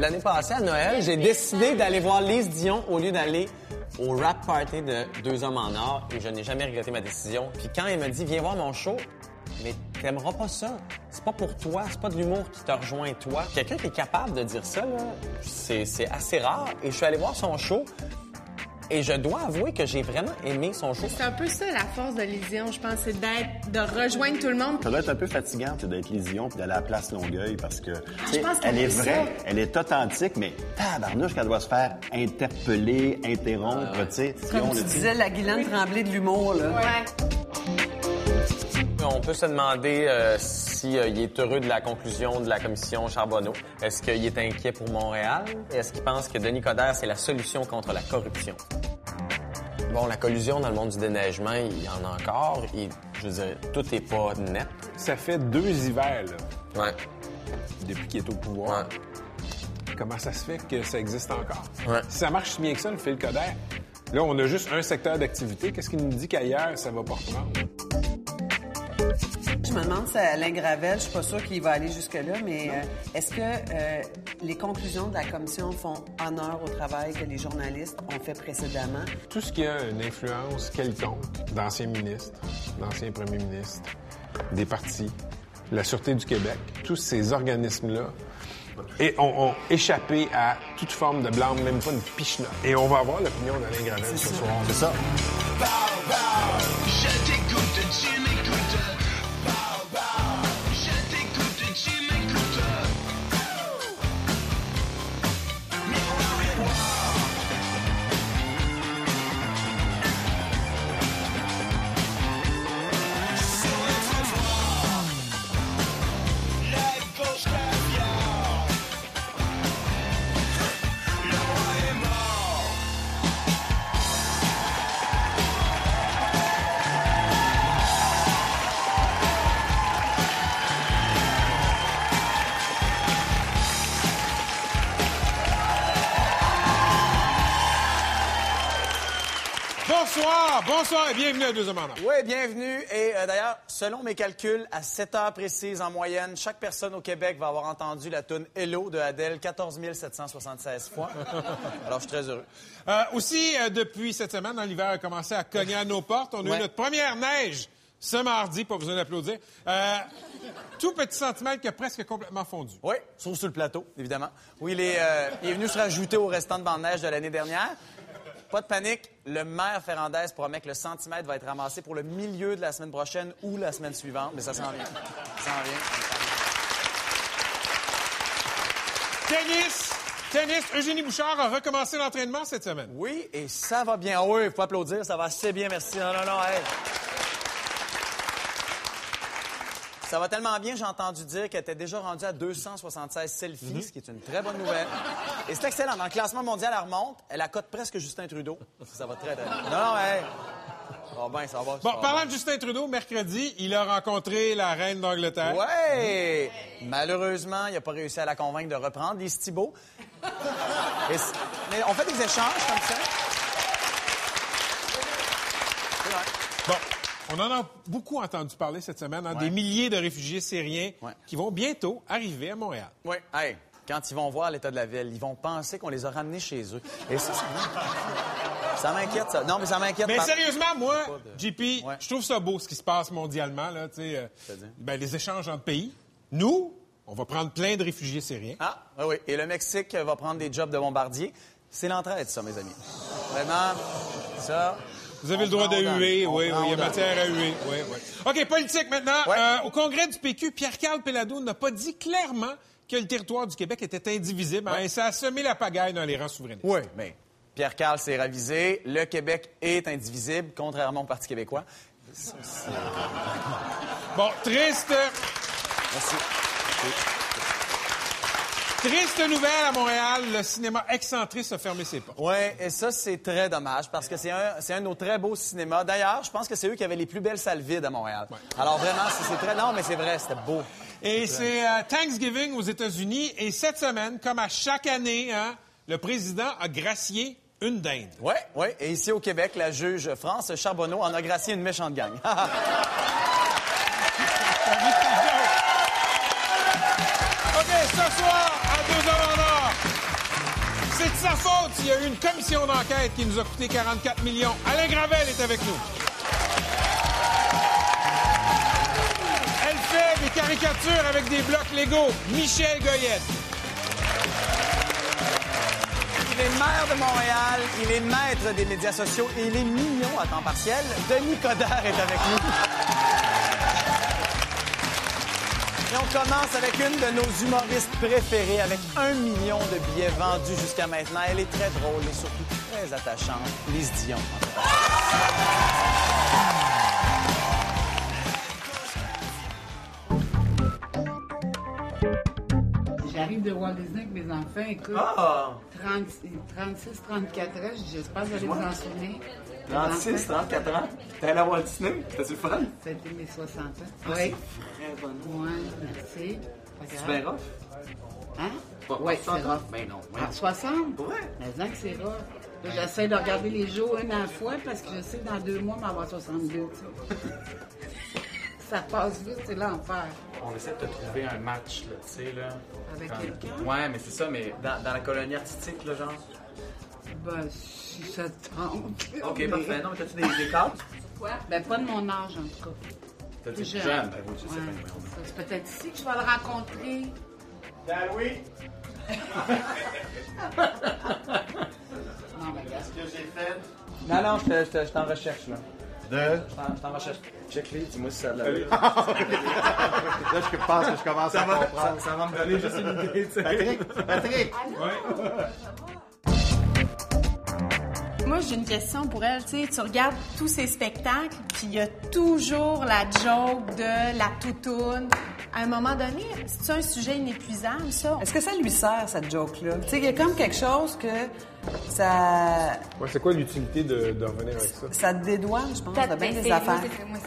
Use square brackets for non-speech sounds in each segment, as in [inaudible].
l'année passée, à Noël, j'ai décidé d'aller voir Lise Dion au lieu d'aller au rap party de Deux Hommes en Or et je n'ai jamais regretté ma décision. Puis quand elle m'a dit, viens voir mon show, mais t'aimeras pas ça. C'est pas pour toi, c'est pas de l'humour qui te rejoint toi. Quelqu'un qui est capable de dire ça, là, c'est c'est assez rare. Et je suis allé voir son show et je dois avouer que j'ai vraiment aimé son show. C'est un peu ça la force de Lésion, je pense, c'est d'être, de rejoindre tout le monde. Ça doit être un peu fatigant tu sais, d'être Lésion puis d'aller à la place Longueuil parce que tu sais, pense qu'elle elle est ça. vraie, elle est authentique, mais tabarnouche qu'elle doit se faire interpeller, interrompre, tu sais. Comme tu disais, la Guylaine Tremblay de l'humour, là. Ouais. On peut se demander euh, si euh, il est heureux de la conclusion de la commission Charbonneau. Est-ce qu'il est inquiet pour Montréal? Est-ce qu'il pense que Denis Coderre, c'est la solution contre la corruption? Bon, la collusion dans le monde du déneigement, il y en a encore. Et, je veux dire, tout n'est pas net. Ça fait deux hivers, là, Ouais, depuis qu'il est au pouvoir. ouais. Comment ça se fait que ça existe encore? Ouais. Si ça marche si bien que ça, le fil Coder, là, on a juste un secteur d'activité. Qu'est-ce qui nous dit qu'ailleurs, ça va pas reprendre? Je me demande si Alain Gravel, je suis pas sûre qu'il va aller jusque-là, mais euh, est-ce que euh, les conclusions de la commission font honneur au travail que les journalistes ont fait précédemment? Tout ce qui a une influence quelconque d'anciens ministres, d'anciens premiers ministres, des partis, la Sûreté du Québec, tous ces organismes-là et ont, ont échappé à toute forme de blâme, même pas une pichenote. Et on va avoir l'opinion d'Alain Gravel ce soir. C'est ça. Bienvenue à Deux Hommes en Or. Oui, bienvenue. Et euh, d'ailleurs, selon mes calculs, à 7 heures précises en moyenne, chaque personne au Québec va avoir entendu la tune Hello de Adèle 14 776 fois. [laughs] Alors, je suis très heureux. Euh, aussi, euh, depuis cette semaine, l'hiver a commencé à cogner à nos portes. On a eu notre première neige ce mardi, pas besoin d'applaudir. Euh, tout petit centimètre qui a presque complètement fondu. Oui, sauf sur le plateau, évidemment. Oui, il est, euh, il est venu se rajouter au restant de bande neige de l'année dernière. Pas de panique, le maire Ferrandez promet que le centimètre va être ramassé pour le milieu de la semaine prochaine ou la semaine suivante, mais ça s'en vient. Ça s'en vient. Tennis! Tennis, Eugénie Bouchard a recommencé l'entraînement cette semaine. Oui, et ça va bien. Oui, il faut applaudir, ça va assez bien, merci. Non, non, non, hey. Ça va tellement bien, j'ai entendu dire qu'elle était déjà rendue à 276 selfies, ce qui est une très bonne nouvelle. Et c'est excellent. Dans le classement mondial, elle remonte. Elle accote presque Justin Trudeau. Ça va très, très bien. Non, non, hey. Ça va bien, ça va. ça Bon, va parlant de Justin Trudeau, mercredi, il a rencontré la reine d'Angleterre. Ouais! Malheureusement, il n'a pas réussi à la convaincre de reprendre les Thibault. Mais on fait des échanges comme ça. C'est vrai. Bon, on en a beaucoup entendu parler cette semaine, hein, Ouais. des milliers de réfugiés syriens Ouais. qui vont bientôt arriver à Montréal. Oui. Hey, quand ils vont voir l'état de la ville, ils vont penser qu'on les a ramenés chez eux. Et ça, ça m'inquiète. Ça. Non, mais ça m'inquiète. Mais par- sérieusement, moi, de- JP, Ouais. je trouve ça beau ce qui se passe mondialement, là, euh, ben, les échanges entre pays. Nous, on va prendre plein de réfugiés syriens. Ah, oui, oui. Et le Mexique va prendre des jobs de bombardier. C'est l'entraide, ça, mes amis. Vraiment, ça. Vous avez on le droit de huer, oui, oui, il y a matière à huer. Oui, oui. OK, politique maintenant. Ouais. Euh, au congrès du PQ, Pierre-Carl Pelado n'a pas dit clairement que le territoire du Québec était indivisible, hein, et ça a semé la pagaille dans les rangs souverainistes. Oui, mais Pierre Carl s'est ravisé. Le Québec est indivisible, contrairement au Parti québécois. Bon, triste, Merci. Triste nouvelle à Montréal, le cinéma excentriste a fermé ses portes. Oui, et ça, c'est très dommage parce que c'est un, c'est un de nos très beaux cinémas. D'ailleurs, je pense que c'est eux qui avaient les plus belles salles vides à Montréal. Alors vraiment, c'est c'est très... Non, mais c'est vrai, c'était beau. Et c'est euh, Thanksgiving aux États-Unis. Et cette semaine, comme à chaque année, hein, le président a gracié une dinde. Oui, oui. Et ici au Québec, la juge France Charbonneau en a gracié une méchante gang. [laughs] sa faute s'il y a eu une commission d'enquête qui nous a coûté 44 millions. Alain Gravel est avec nous. Elle fait des caricatures avec des blocs Lego. Michel Goyette. Il est maire de Montréal, il est maître des médias sociaux et il est mignon à temps partiel. Denis Coderre est avec nous. Et on commence avec une de nos humoristes préférées, avec un million de billets vendus jusqu'à maintenant. Elle est très drôle et surtout très attachante. Lise Dion. J'arrive de Walt Disney avec mes enfants, écoute, Ah! 30 36, 34 ans, j'espère que vous allez vous en souvenir. Mes 36, enfants, 34 ans. T'es allé à Walt Disney? T'as-tu le fun? C'était mes 60 ans. Ah, Oui. Bonne. Oui, merci. C'est bien rough? Hein? Pas- Oui, c'est 60 rough. Ben non, 60? Vrai? Mais non que c'est rough. Là, J'essaie de regarder les jours une à la fois parce que je sais que dans deux mois, m'avoir 62. tu sais. [laughs] Ça passe vite, c'est l'enfer. On essaie de te trouver un match, là, tu sais, là. Avec Comme- quelqu'un? Ouais, mais c'est ça, mais Dans, dans la colonie artistique, là, genre? Ben, si ça te tente. OK, Mais- parfait. Non, mais t'as-tu des, des cadres? Quoi? Ben, pas de mon âge, en tout cas. Dit jeune. jeune. Ben oui, je sais Ouais, c'est ça. C'est peut-être ici que je vais le rencontrer. oui. Non, mais regarde. que j'ai fait? Non, non, je te- je te- je t'en recherche, là. de... Je t'en- recherche. Check-les, dis-moi si ça la [laughs] Là, je pense que je commence à comprendre. Ça va me donner juste une idée, tu sais. Patrick, Patrick, Moi, j'ai une question pour elle. Tu sais, tu regardes tous ces spectacles, puis il y a toujours la joke de la toutoune. À un moment donné, c'est un sujet inépuisable, ça? Est-ce que ça lui sert, cette joke-là? Tu sais, il y a comme quelque chose que ça, Ouais, c'est quoi l'utilité de, de revenir avec ça? ça te dédouane, je pense, Ça de bien des affaires.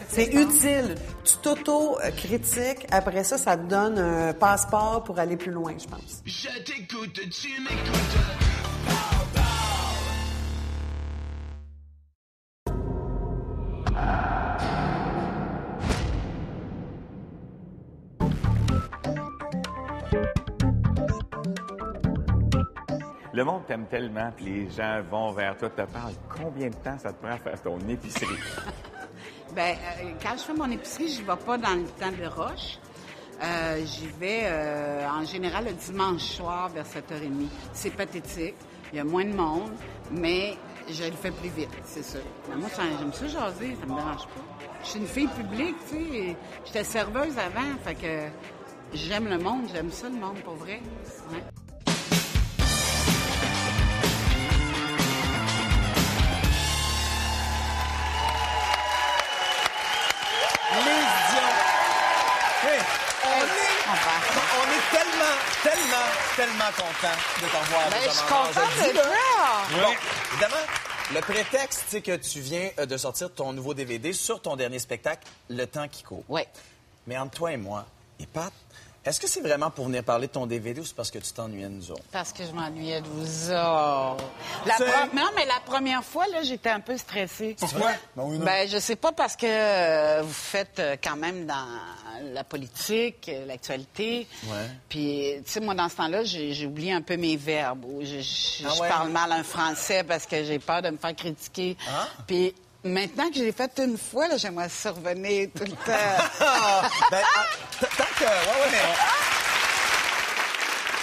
c'est- utile. Tu t'auto-critiques. Après ça, ça te donne un passeport pour aller plus loin, je pense. Je t'écoute, tu m'écoutes. Le monde t'aime tellement, puis les gens vont vers toi, te parlent. Combien de temps ça te prend à faire ton épicerie? [laughs] Ben, euh, quand je fais mon épicerie, je vais pas dans le temps de roche. Euh, J'y vais euh, en général le dimanche soir vers 7h30. C'est pathétique. Il y a moins de monde, mais je le fais plus vite, c'est sûr. Mais moi, ça- j'aime ça jaser, ça me dérange pas. Je suis une fille publique, tu sais. J'étais serveuse avant, fait que j'aime le monde, j'aime ça le monde, pour vrai. Tellement, tellement, tellement content de t'en voir. Ben, je suis contente de ça. Bon, évidemment, le prétexte, c'est que tu viens euh, de sortir ton nouveau DVD sur ton dernier spectacle, Le temps qui court. Ouais. Mais entre toi et moi, et Pat, est-ce que c'est vraiment pour venir parler de ton DVD ou c'est parce que tu t'ennuyais de nous autres? Parce que je m'ennuyais de vous autres. La Non, mais la première fois, là, j'étais un peu stressée. Pourquoi? Ben oui, non. Ben, je sais pas parce que euh, vous faites euh, quand même dans la politique, euh, l'actualité. Ouais. Puis, tu sais, moi, dans ce temps-là, j'ai oublié un peu mes verbes. ou Je, je- Ah je ouais? parle mal un français parce que j'ai peur de me faire critiquer. Ah? Puis, maintenant que je l'ai fait une fois, là, j'aimerais ça revenir tout le temps. [laughs] Ben, ah, t- tant que... Ouais, ouais, mais...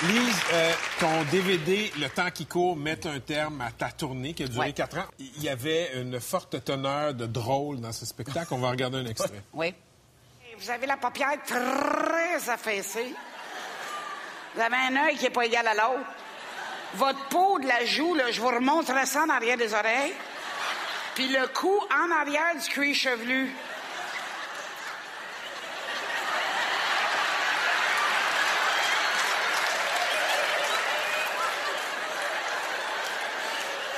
Lise, euh, ton DVD, Le temps qui court, met un terme à ta tournée qui a duré Ouais. quatre ans. Il y avait une forte teneur de drôle dans ce spectacle. On va regarder un extrait. [laughs] Oui. Vous avez la paupière très affaissée. Vous avez un œil qui n'est pas égal à l'autre. Votre peau de la joue, là, je vous remonterai ça en arrière des oreilles. Puis le cou en arrière du cuir chevelu.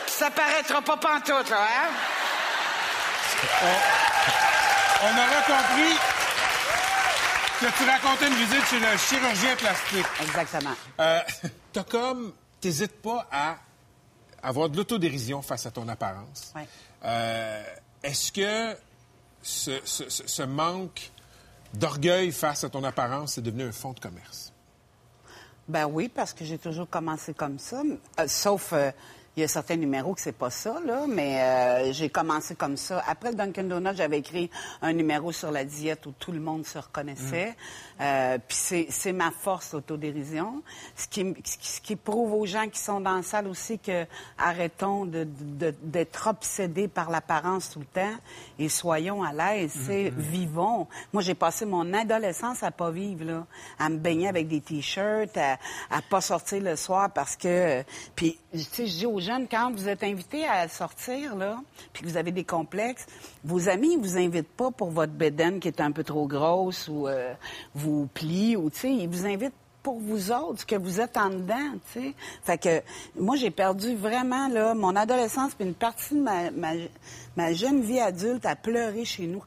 Ça paraîtra pas pantoute, là, hein? On aura compris que tu racontais une visite chez le chirurgien plastique. Exactement. Euh, [laughs] T'as comme... T'hésites pas à avoir de l'autodérision face à ton apparence. Ouais. Euh, Est-ce que ce, manque d'orgueil face à ton apparence est devenu un fonds de commerce? Ben oui, parce que j'ai toujours commencé comme ça. Euh, sauf, euh, il y a certains numéros que c'est pas ça, là, mais euh, j'ai commencé comme ça. Après le Dunkin' Donuts, j'avais écrit un numéro sur la diète où tout le monde se reconnaissait. Euh, Puis c'est- c'est ma force, l'autodérision. Ce qui, ce qui- prouve aux gens qui sont dans la salle aussi que arrêtons de- de- d'être obsédés par l'apparence tout le temps et soyons à l'aise. C'est vivons. Moi, j'ai passé mon adolescence à pas vivre, là, à me baigner avec des t-shirts, à, à pas sortir le soir parce que. Puis, tu sais, je dis aux jeunes quand vous êtes invités à sortir là, puis que vous avez des complexes, vos amis ils vous invitent pas pour votre bédaine qui est un peu trop grosse ou euh, vous plie ou tu sais, ils vous invitent pour vous autres, ce que vous êtes en dedans, tu sais. Fait que moi, j'ai perdu vraiment, là, mon adolescence puis une partie de ma, ma, ma jeune vie adulte à pleurer chez nous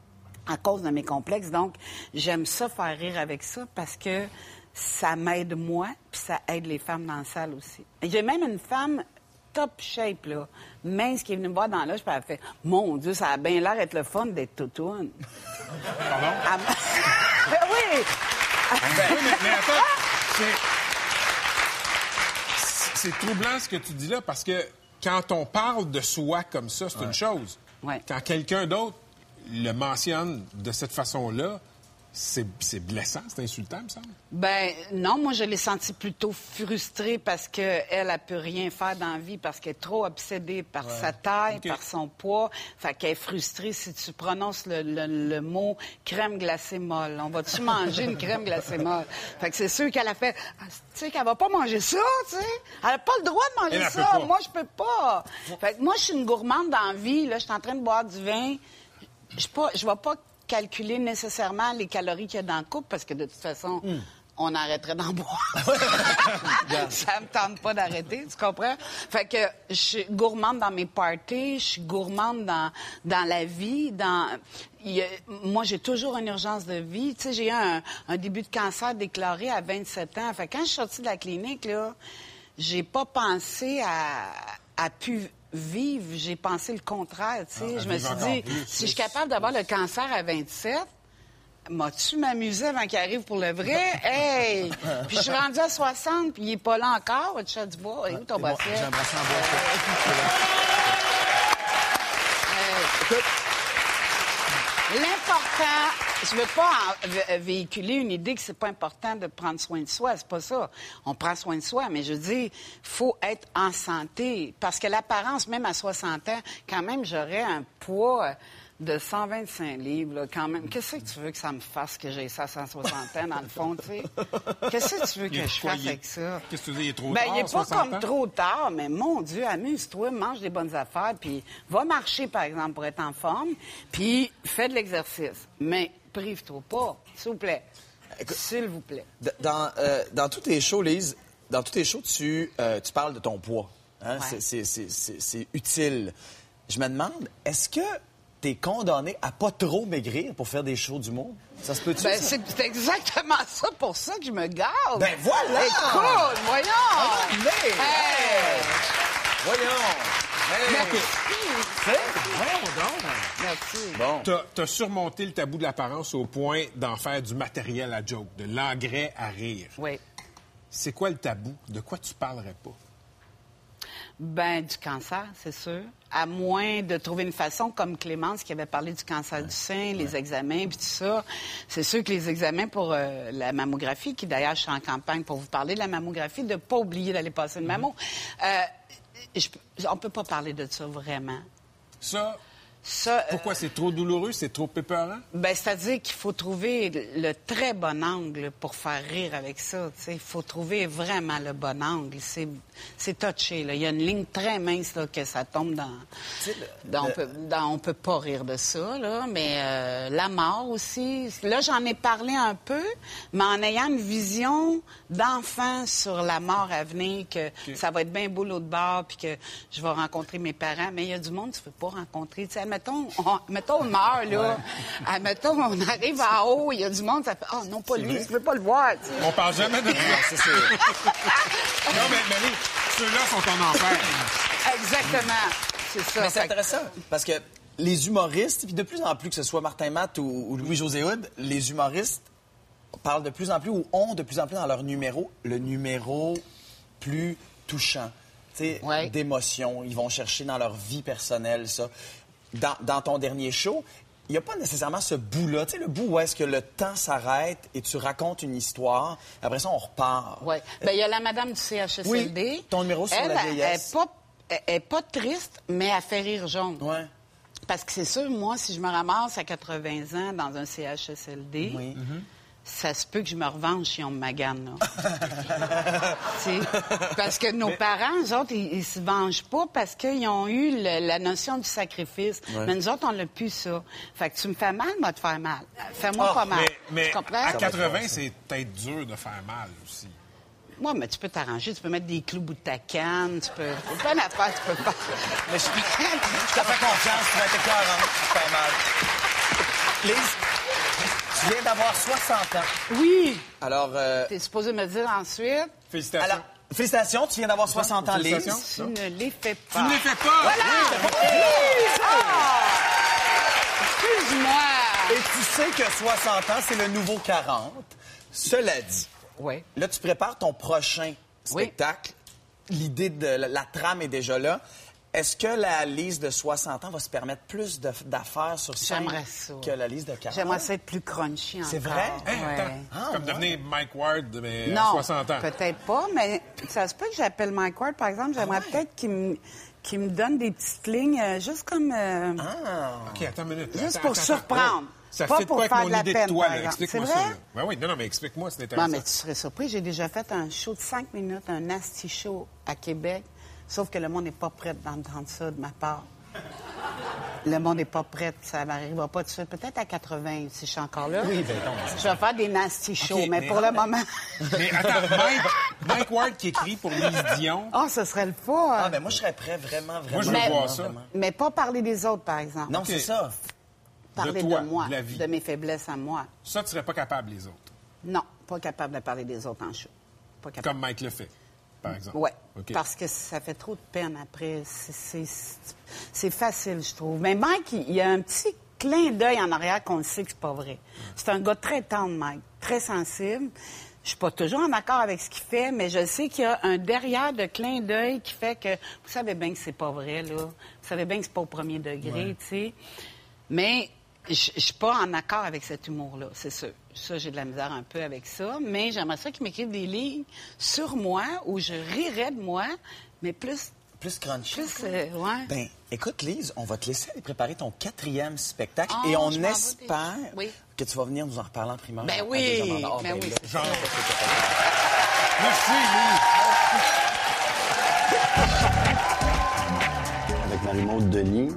à cause de mes complexes. Donc, j'aime ça faire rire avec ça parce que ça m'aide moi puis ça aide les femmes dans la salle aussi. J'ai même une femme top shape, là, mince, qui est venue me voir dans l'âge, puis elle a fait « Mon Dieu, ça a bien l'air d'être le fun d'être toutoune. » Pardon? Elle [laughs] m'a- Ben oui! Oui, mais, mais attends, c'est- troublant ce que tu dis là parce que quand on parle de soi comme ça, c'est une chose. Ouais. Quand quelqu'un d'autre le mentionne de cette façon-là, c'est blessant, c'est insultant, me semble. Ben non, moi je l'ai senti plutôt frustrée parce que elle a pu rien faire dans la vie parce qu'elle est trop obsédée par sa taille, par son poids. Fait qu'elle est frustrée si tu prononces le, le- le mot crème glacée molle. On va-tu [laughs] manger une crème glacée molle? Fait que c'est sûr qu'elle a fait, Ah, tu sais qu'elle va pas manger ça, tu sais. Elle a pas le droit de manger Elle, ça. peut. Moi je peux pas. Fait que moi je suis une gourmande dans la vie. Là, je suis en train de boire du vin. Je pas, je vais pas calculer nécessairement les calories qu'il y a dans le couple parce que de toute façon, on arrêterait d'en boire. [laughs] [laughs] Ça me tente pas d'arrêter, tu comprends? Fait que je suis gourmande dans mes parties, je suis gourmande dans, dans la vie, dans... a- moi, j'ai toujours une urgence de vie. Tu sais, j'ai eu un, un début de cancer déclaré à 27 ans. Fait que quand je suis sortie de la clinique, là, j'ai pas pensé à, à pu vivre, j'ai pensé le contraire, tu sais. Ah, je me suis dit, plus, si je suis capable d'avoir le cancer à 27, M'as-tu m'amusé avant qu'il arrive pour le vrai? [laughs] Hey! Puis je suis rendue à 60, puis il est pas là encore, le chat du bois. Et où ton basket? Un bracelet en bois. [laughs] L'important, je veux pas vé- véhiculer une idée que c'est pas important de prendre soin de soi, c'est pas ça. On prend soin de soi, mais je dis, faut être en santé parce que l'apparence, même à 60 ans, quand même, j'aurais un poids de 125 livres, là, quand même. Qu'est-ce que tu veux que ça me fasse que j'ai ça à 160 ans, dans le fond, tu sais? Qu'est-ce que tu veux que je fasse avec ça? Qu'est-ce que tu dis, il est trop Ben, tard, il est pas 60 comme ans? trop tard, mais mon Dieu, amuse-toi, mange des bonnes affaires, puis va marcher, par exemple, pour être en forme, puis fais de l'exercice. Mais prive-toi pas, s'il vous plaît. S'il vous plaît. Dans, euh, dans tous tes shows, Lise, dans tous tes shows, tu, euh, tu parles de ton poids. Hein? Ouais. C'est- utile. Je me demande, est-ce que tu es condamné à pas trop maigrir pour faire des shows d'humour? Ça se peut-tu? Ben, c'est exactement [laughs] ça pour ça que je me garde. Ben, voilà! Écoute, voyons! Ah, mais- Hey! Voyons! Hey! Merci. Merci. Bon. T'as t'as surmonté le tabou de l'apparence au point d'en faire du matériel à joke, de l'engrais à rire. Oui. C'est quoi le tabou? De quoi tu parlerais pas? Ben, du cancer, c'est sûr. À moins de trouver une façon, comme Clémence qui avait parlé du cancer du sein, les examens, puis tout ça. C'est sûr que les examens pour euh, la mammographie, qui d'ailleurs, je suis en campagne pour vous parler de la mammographie, de ne pas oublier d'aller passer une mammo. Euh, je- on peut pas parler de ça vraiment. Ça, euh, pourquoi c'est trop douloureux, c'est trop épeurant? Ben, c'est-à-dire qu'il faut trouver le très bon angle pour faire rire avec ça. Il faut trouver vraiment le bon angle. C'est, touché. Là. Il y a une ligne très mince là, que ça tombe dans. dans- on, peut, dans- on peut pas rire de ça, là, mais euh, la mort aussi. Là, j'en ai parlé un peu, mais en ayant une vision d'enfant sur la mort à venir, que ça va être bien beau l'autre bord, puis que je vais rencontrer mes parents. Mais il y a du monde que tu peux pas rencontrer. Sais, admettons, on, mettons, on meurt, là. Admettons, on arrive en haut, il y a du monde, ça fait, oh non, pas lui, je veux pas le voir. tu sais. On parle jamais de. Ça, c'est- non, mais Marie, ceux-là sont en enfer. Exactement. C'est ça. Mais c'est intéressant parce que les humoristes, puis de plus en plus que ce soit Martin Matt ou, ou Louis-José Hood, les humoristes parlent de plus en plus ou ont de plus en plus dans leur numéro le numéro plus touchant, tu sais, Ouais. d'émotion. Ils vont chercher dans leur vie personnelle ça. Dans, dans ton dernier show, il n'y a pas nécessairement ce bout-là, tu sais, le bout où est-ce que le temps s'arrête et tu racontes une histoire. Après ça, on repart. Oui. Ben, il y a la madame du CHSLD. Oui, ton numéro sur elle, la vieillesse. Elle n'est pas, elle- est pas triste, mais elle fait rire jaune. Ouais. Parce que c'est sûr, moi, si je me ramasse à 80 ans dans un CHSLD, Oui. Ça se peut que je me revanche si on me magane, là. [laughs] Tu parce que nos parents, eux autres, ils, ils se vengent pas parce qu'ils ont eu le- la notion du sacrifice. Mais nous autres, on l'a plus, ça. Fait que tu me fais mal, moi, te faire mal. Fais-moi Ah, pas mal. Mais, mais tu comprends? à 80, c'est peut-être dur de faire mal aussi. Moi, mais tu peux t'arranger. Tu peux mettre des clous au bout de ta canne. Tu peux... C'est pas une affaire, tu peux pas. Mais je, je te fais confiance, tu vas être écœurant. C'est pas mal. Lise, tu viens d'avoir 60 ans. Oui! Alors, euh, T'es supposé me dire ensuite, Félicitations. alors, félicitations, tu viens d'avoir 60 ans, Lise. Tu ne les fais pas. Tu ne les fais pas! Excuse-moi! Et tu sais que 60 ans, c'est le nouveau 40. Cela dit, Oui. là, tu prépares ton prochain Oui. spectacle. L'idée de la, la trame est déjà là. Est-ce que la Lise de 60 ans va se permettre plus de- d'affaires sur scène que la Lise de 40? J'aimerais ça être plus crunchy encore. C'est vrai? Hein, Ouais. Ah, comme ouais. devenir Mike Ward, mais à Non, 60 ans. peut-être pas, mais ça se peut que j'appelle Mike Ward, par exemple. J'aimerais peut-être qu'il me, donne des petites lignes, euh, juste comme... euh, OK, attends une minute. Juste Attends, pour attends, surprendre. Ça Pas pour pas avec faire mon de la idée peine, de toi. Explique-moi C'est ça. Ben oui, non, non, mais explique-moi, c'est Non, intéressant. mais tu serais surpris. J'ai déjà fait un show de 5 minutes, un nasty show à Québec. Sauf que le monde n'est pas prêt d'entendre ça de ma part. Le monde n'est pas prêt. Ça n'arrivera pas tout de suite. Peut-être à 80, si je suis encore là. Oui, ben non, Je vais faire des nasty shows, mais, mais pour le moment... Mais attends, Mike, Mike Ward qui écrit pour Lise Dion. Oh, ce serait le fun. Ah, ben moi, je serais prêt vraiment, vraiment. Moi, je veux vraiment, voir ça. vraiment. Mais pas parler des autres, par exemple. Non, c'est ça. Parler de toi, moi, de la vie. de mes faiblesses à moi. Ça, tu serais pas capable, les autres. Non, pas capable de parler des autres en show. Pas capable. Comme Mike le fait, par exemple. Oui, parce que ça fait trop de peine après. C'est- facile, je trouve. Mais Mike, il il y a un petit clin d'œil en arrière qu'on le sait que c'est pas vrai. C'est un gars très tendre, Mike, très sensible. Je suis pas toujours en accord avec ce qu'il fait, mais je sais qu'il y a un derrière de clin d'œil qui fait que vous savez bien que c'est pas vrai là. Vous savez bien que c'est pas au premier degré, tu sais. Mais je je suis pas en accord avec cet humour-là, c'est sûr. Ça, j'ai de la misère un peu avec ça, mais j'aimerais ça qu'il m'écrive des lignes sur moi où je rirais de moi, mais plus, Plus crunchy. plus, euh, ouais. Ben, écoute, Lise, on va te laisser aller préparer ton quatrième spectacle Ah, et on espère. Oui. que tu vas venir nous en reparler en primeur. Ben à oui, Deux Hommes en Or. ben oui. là, Genre. c'est- Merci, Lise. Avec Marie-Maude Denis,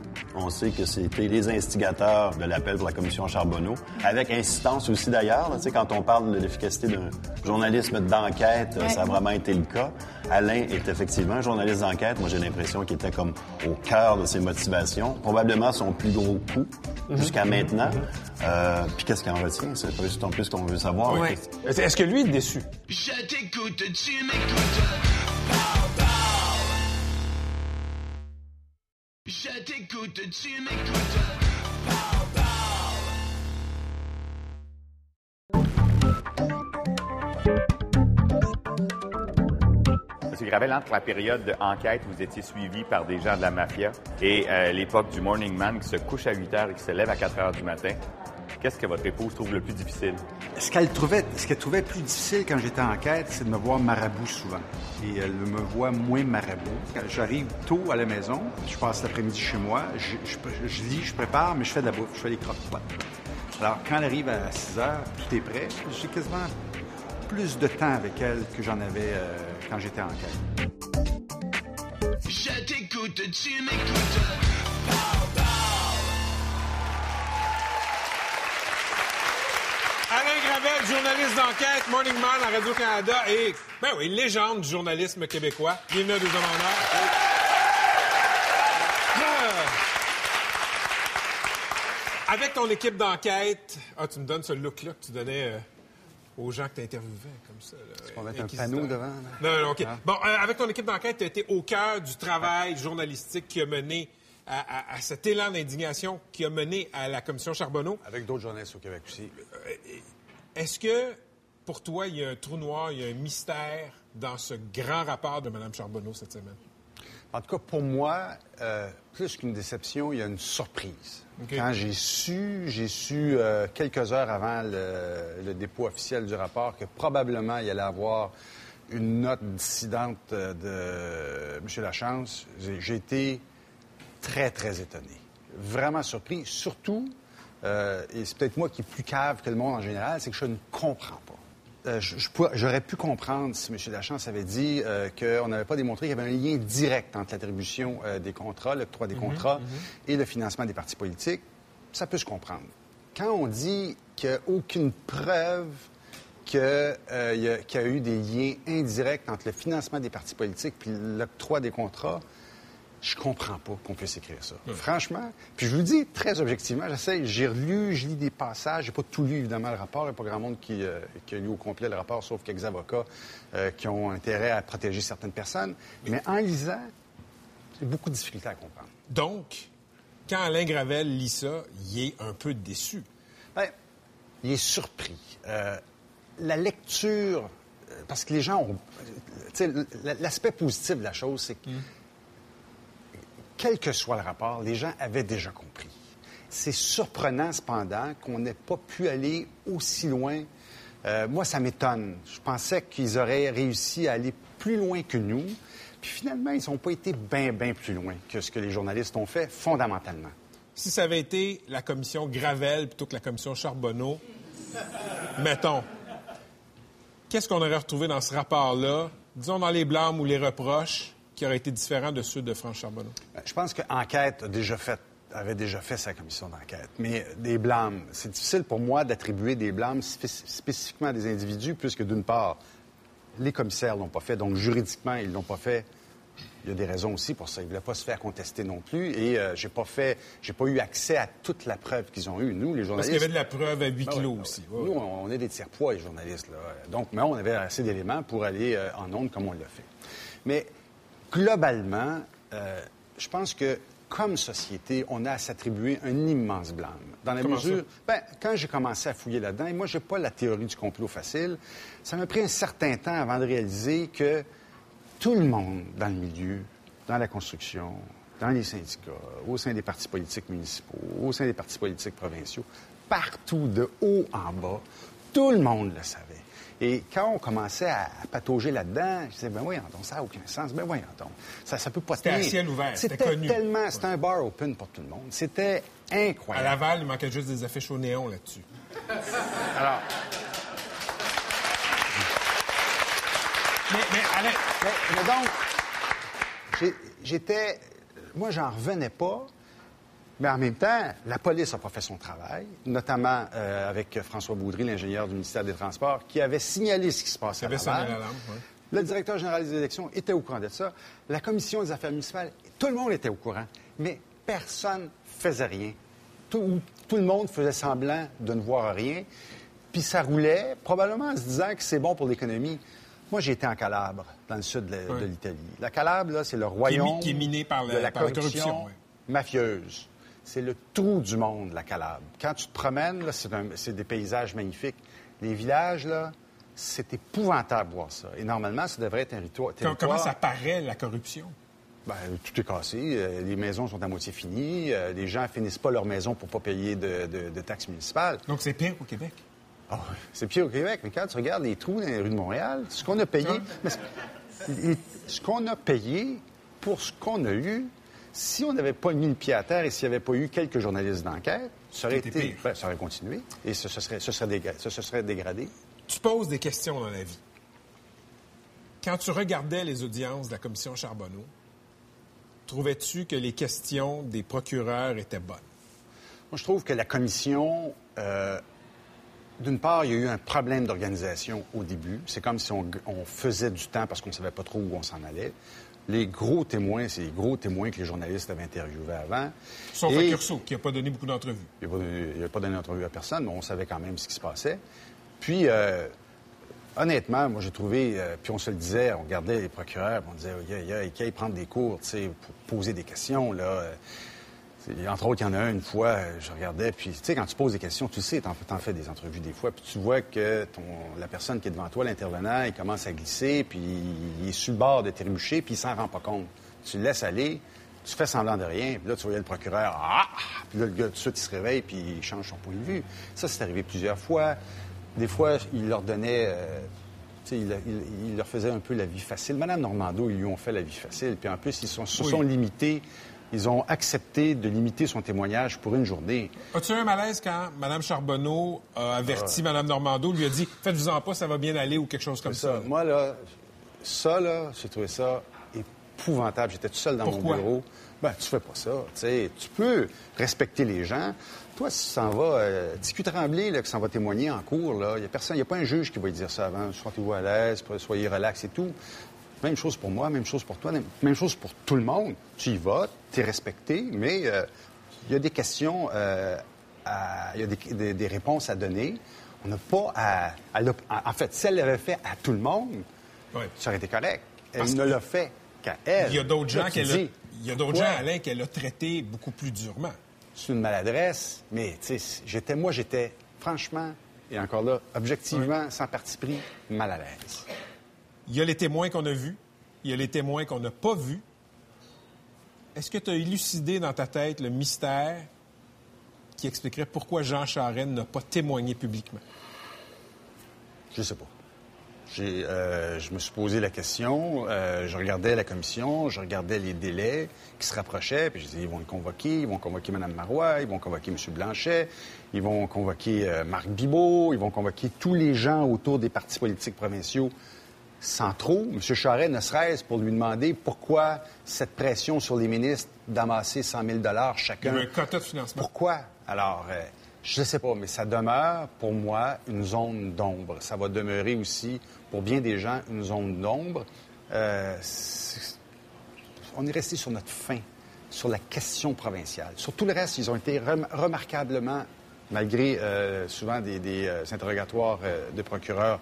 on sait que c'était les instigateurs de l'appel pour la commission Charbonneau, avec insistance aussi d'ailleurs. là, Tu sais, quand on parle de l'efficacité d'un journalisme d'enquête, euh, ça a vraiment été le cas. Alain est effectivement un journaliste d'enquête. Moi, j'ai l'impression qu'il était comme au cœur de ses motivations. Probablement son plus gros coup jusqu'à maintenant. Euh, Puis qu'est-ce qu'il en retient? C'est pas en plus qu'on veut savoir. Ouais. Est-ce que lui est déçu? Je t'écoute, tu m'écoutes. Je t'écoute, tu m'écoutes. Monsieur Gravel, entre la période d'enquête vous étiez suivi par des gens de la mafia et euh, l'époque du Morning Man qui se couche à 8 heures et qui se lève à 4 heures du matin, qu'est-ce que votre épouse trouve le plus difficile? Ce qu'elle trouvait, ce qu'elle trouvait plus difficile quand j'étais en quête, c'est de me voir marabout souvent. Et elle me voit moins marabout. J'arrive tôt à la maison, je passe l'après-midi chez moi, je, je- je lis, je prépare, mais je fais de la bouffe, je fais des croque-potes. Alors, quand elle arrive à 6 heures, tout est prêt, j'ai quasiment plus de temps avec elle que j'en avais euh, quand j'étais en quête. Je t'écoute, tu m'écoutes. Journaliste d'enquête, Morning Man à Radio-Canada et, ben oui, légende du journalisme québécois. Bienvenue à Deux Hommes en Or. Ah. Avec ton équipe d'enquête, ah, tu me donnes ce look-là que tu donnais euh, aux gens que tu interviewais, comme ça. Là, qu'on mette un panneau devant, là? Non, non, OK. Bon, euh, avec ton équipe d'enquête, tu as été au cœur du travail journalistique qui a mené à, à- à cet élan d'indignation qui a mené à la commission Charbonneau. Avec d'autres journalistes au Québec aussi. Est-ce que pour toi, il y a un trou noir, il y a un mystère dans ce grand rapport de Mme Charbonneau cette semaine? En tout cas, pour moi, euh, plus qu'une déception, il y a une surprise. Quand j'ai su, j'ai su euh, quelques heures avant le, le dépôt officiel du rapport que probablement il allait avoir une note dissidente euh, de M. Lachance. J'ai été très, très étonné. Vraiment surpris. Surtout, euh, et c'est peut-être moi qui est plus cave que le monde en général, c'est que je ne comprends pas. Euh, J'aurais pu comprendre si M. Lachance avait dit euh, qu'on n'avait pas démontré qu'il y avait un lien direct entre l'attribution euh, des contrats, l'octroi des contrats et le financement des partis politiques. Ça peut se comprendre. Quand on dit qu'il n'y a aucune preuve qu'il y, a- qu'il y a eu des liens indirects entre le financement des partis politiques et l'octroi des contrats, je comprends pas qu'on puisse écrire ça. Franchement, puis je vous le dis très objectivement, j'essaie, j'ai relu, je lis des passages, j'ai pas tout lu évidemment le rapport, il n'y a pas grand monde qui, euh, qui a lu au complet le rapport, sauf quelques avocats euh, qui ont intérêt à protéger certaines personnes. Mais en lisant, j'ai beaucoup de difficultés à comprendre. Donc, quand Alain Gravel lit ça, il est un peu déçu. Ben, il est surpris. Euh, la lecture, parce que les gens ont. L'aspect positif de la chose, c'est que, quel que soit le rapport, les gens avaient déjà compris. C'est surprenant, cependant, qu'on n'ait pas pu aller aussi loin. Euh, moi, ça m'étonne. Je pensais qu'ils auraient réussi à aller plus loin que nous. Puis finalement, ils n'ont pas été bien, bien plus loin que ce que les journalistes ont fait, fondamentalement. Si ça avait été la commission Gravel plutôt que la commission Charbonneau, [laughs] mettons, qu'est-ce qu'on aurait retrouvé dans ce rapport-là, disons dans les blâmes ou les reproches, qui auraient été différents de ceux de France Charbonneau? Ben, Je pense qu'Enquête a déjà fait, avait déjà fait sa commission d'enquête. Mais des blâmes, c'est difficile pour moi d'attribuer des blâmes spé- spécifiquement à des individus, puisque d'une part, les commissaires l'ont pas fait, donc juridiquement, ils l'ont pas fait. Il y a des raisons aussi pour ça. Ils ne voulaient pas se faire contester non plus. Et euh, j'ai pas fait, j'ai pas eu accès à toute la preuve qu'ils ont eue. Nous, les Parce journalistes. qu'il y avait de la preuve à huis Ben clos ouais, aussi. ouais. Ouais, Nous, on est des tiers-poids, les journalistes. Là. Donc, mais on avait assez d'éléments pour aller euh, en ondes comme on l'a fait. Mais globalement, euh, je pense que comme société, on a à s'attribuer un immense blâme. Dans la Comment mesure, ben, quand j'ai commencé à fouiller là-dedans, et moi, j'ai pas la théorie du complot facile, ça m'a pris un certain temps avant de réaliser que tout le monde dans le milieu, dans la construction, dans les syndicats, au sein des partis politiques municipaux, au sein des partis politiques provinciaux, partout, de haut en bas, tout le monde le savait. Et quand on commençait à, à patauger là-dedans, je disais, ben voyons donc, ça n'a aucun sens. Ben voyons donc, ça, ça peut pas C'était à ciel ouvert, c'était C'était connu. tellement, c'était un bar open pour tout le monde. C'était À incroyable. Laval, il manquait juste des affiches au néon là-dessus. Alors, Mais, mais Alain, Mais, mais donc, j'ai- j'étais. Moi, j'en revenais pas. Mais en même temps, la police n'a pas fait son travail, notamment euh, avec François Boudry, l'ingénieur du ministère des Transports, qui avait signalé ce qui se passait avait à Laval. l'alarme, ouais. Le directeur général des élections était au courant de ça. La commission des affaires municipales, tout le monde était au courant. Mais personne faisait rien. Tout, tout le monde faisait semblant de ne voir rien. Puis ça roulait, probablement en se disant que c'est bon pour l'économie. Moi, j'ai été en Calabre, dans le sud de l'Italie. La Calabre, là, c'est le royaume qui est miné par la- de la par la corruption, mafieuse. C'est le trou du monde, la Calabre. Quand tu te promènes, c'est, des paysages magnifiques. Les villages, là, c'est épouvantable de voir ça. Et normalement, ça devrait être un rituel. com- comment ça paraît, la corruption? Ben, tout est cassé. Euh, les maisons sont à moitié finies. Euh, les gens finissent pas leur maison pour pas payer de, de- de taxes municipales. Donc, c'est pire qu'au Québec. Ah, c'est pire au Québec, mais quand tu regardes les trous dans les rues de Montréal, ce qu'on a payé, mais ce qu'on a payé pour ce qu'on a eu, si on n'avait pas mis le pied à terre et s'il n'y avait pas eu quelques journalistes d'enquête, ça aurait été, pire. ben, ça aurait continué et ce, ce serait, ce serait déga- ce- ce serait dégradé. Tu poses des questions dans la vie. Quand tu regardais les audiences de la commission Charbonneau, trouvais-tu que les questions des procureurs étaient bonnes? Moi, je trouve que la commission, euh, d'une part, il y a eu un problème d'organisation au début. C'est comme si on, on faisait du temps parce qu'on ne savait pas trop où on s'en allait. Les gros témoins, c'est les gros témoins que les journalistes avaient interviewés avant. Sauf Et- à Curso, qui n'a pas donné beaucoup d'entrevues. Il n'a pas donné d'entrevue à personne, mais on savait quand même ce qui se passait. Puis, euh, honnêtement, moi, j'ai trouvé, euh, puis on se le disait, on regardait les procureurs, on disait, il y a, il y a, prendre des cours, tu sais, pour poser des questions, là. Entre autres, il y en a un, une fois, je regardais, puis tu sais, quand tu poses des questions, tu sais, t'en, t'en fais des entrevues des fois, puis tu vois que ton, la personne qui est devant toi, l'intervenant, il commence à glisser, puis il est sur le bord de trébucher, puis il s'en rend pas compte. Tu le laisses aller, tu fais semblant de rien, puis là, tu voyais le procureur, ah! Puis là, le gars, tout de suite, il se réveille, puis il change son point de vue. Ça, c'est arrivé plusieurs fois. Des fois, il leur donnait... euh, tu sais, il, il- il leur faisait un peu la vie facile. Madame Normando, ils lui ont fait la vie facile. Puis en plus, ils sont- se Oui. sont limités. Ils ont accepté de limiter son témoignage pour une journée. As-tu eu un malaise quand Mme Charbonneau a averti Mme Normando, lui a dit Faites-vous-en pas, ça va bien aller ou quelque chose comme ça? Moi, là, ça, là, j'ai trouvé ça épouvantable. J'étais tout seul dans Pourquoi? mon bureau. Ben, tu fais pas ça. Tu sais, tu peux respecter les gens. Toi, si tu s'en vas, euh, TQ Tremblay, là, qui s'en va témoigner en cours, là, il y a personne, il n'y a pas un juge qui va lui dire ça avant. Sentez-vous à l'aise, soyez relax et tout. Même chose pour moi, même chose pour toi, même chose pour tout le monde. Tu y vas, tu es respecté, mais euh, il y a des questions, euh, il y a des, des- des réponses à donner. On n'a pas à, En fait, si elle l'avait fait à tout le monde, Oui. ça aurait été correct. Elle Parce ne l'a fait qu'à elle. Il y a d'autres gens qu'elle a, il y a d'autres gens, Alain, qu'elle a traités beaucoup plus durement. C'est une maladresse, mais tu sais, j'étais, moi, j'étais franchement, et encore là, objectivement, sans parti pris, mal à l'aise. Il y a les témoins qu'on a vus, il y a les témoins qu'on n'a pas vus. Est-ce que tu as élucidé dans ta tête le mystère qui expliquerait pourquoi Jean Charest n'a pas témoigné publiquement? Je sais pas. Euh, je me suis posé la question, euh, je regardais la commission, je regardais les délais qui se rapprochaient, puis je disais, ils vont le convoquer, ils vont convoquer Mme Marois, ils vont convoquer M. Blanchet, ils vont convoquer euh, Marc Bibot, ils vont convoquer tous les gens autour des partis politiques provinciaux sans trop. M. Charest ne serait-ce pour lui demander pourquoi cette pression sur les ministres d'amasser 100 000 Il y chacun. avait un quota de financement. Pourquoi? Alors, euh, je ne sais pas, mais ça demeure pour moi une zone d'ombre. Ça va demeurer aussi, pour bien des gens, une zone d'ombre. Euh, on est resté sur notre fin, sur la question provinciale. Sur tout le reste, ils ont été rem- remarquablement, malgré euh, souvent des, des, interrogatoires de procureurs